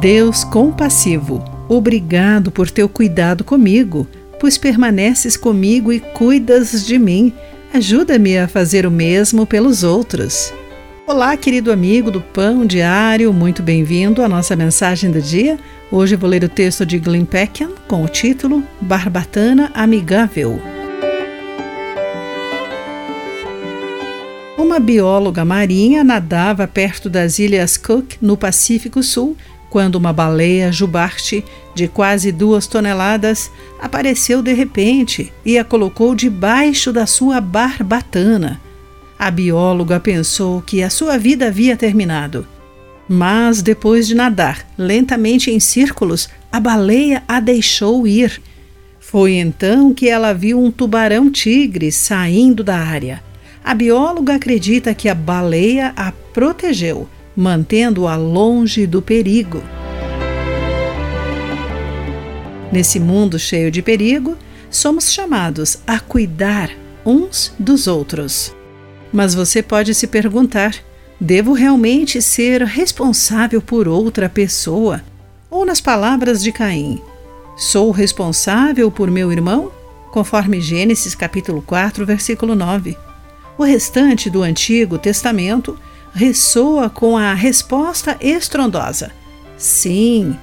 Deus compassivo, obrigado por teu cuidado comigo, pois permaneces comigo e cuidas de mim. Ajuda-me a fazer o mesmo pelos outros. Olá, querido amigo do Pão Diário, muito bem-vindo à nossa mensagem do dia. Hoje vou ler o texto de Glenn Peckham com o título Barbatana Amigável. Uma bióloga marinha nadava perto das Ilhas Cook, no Pacífico Sul, quando uma baleia jubarte de quase duas toneladas apareceu de repente e a colocou debaixo da sua barbatana. A bióloga pensou que a sua vida havia terminado. Mas depois de nadar lentamente em círculos, a baleia a deixou ir. Foi então que ela viu um tubarão-tigre saindo da área. A bióloga acredita que a baleia a protegeu, mantendo-a longe do perigo. Nesse mundo cheio de perigo, somos chamados a cuidar uns dos outros. Mas você pode se perguntar: devo realmente ser responsável por outra pessoa? Ou, nas palavras de Caim, sou responsável por meu irmão? Conforme Gênesis capítulo 4, versículo 9. O restante do Antigo Testamento ressoa com a resposta estrondosa: sim.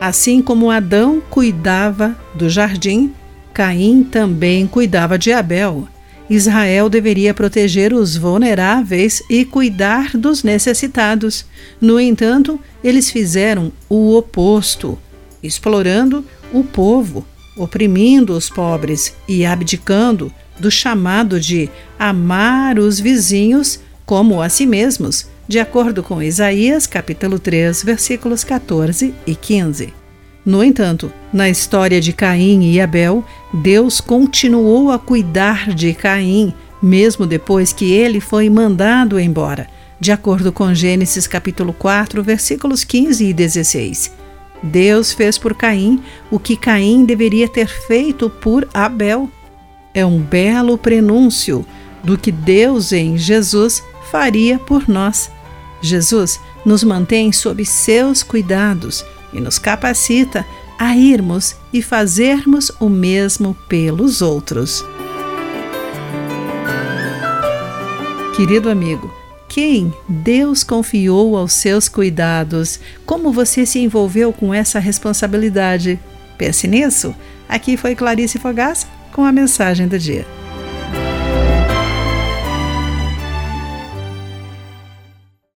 Assim como Adão cuidava do jardim, Caim também cuidava de Abel. Israel deveria proteger os vulneráveis e cuidar dos necessitados. No entanto, eles fizeram o oposto, explorando o povo, oprimindo os pobres e abdicando do chamado de amar os vizinhos como a si mesmos, de acordo com Isaías capítulo 3, versículos 14 e 15. No entanto, na história de Caim e Abel, Deus continuou a cuidar de Caim, mesmo depois que ele foi mandado embora, de acordo com Gênesis capítulo 4, versículos 15 e 16. Deus fez por Caim o que Caim deveria ter feito por Abel é um belo prenúncio do que Deus em Jesus faria por nós. Jesus nos mantém sob seus cuidados e nos capacita a irmos e fazermos o mesmo pelos outros. Querido amigo, quem Deus confiou aos seus cuidados? Como você se envolveu com essa responsabilidade? Pense nisso. Aqui foi Clarice Fogaça com a mensagem do dia.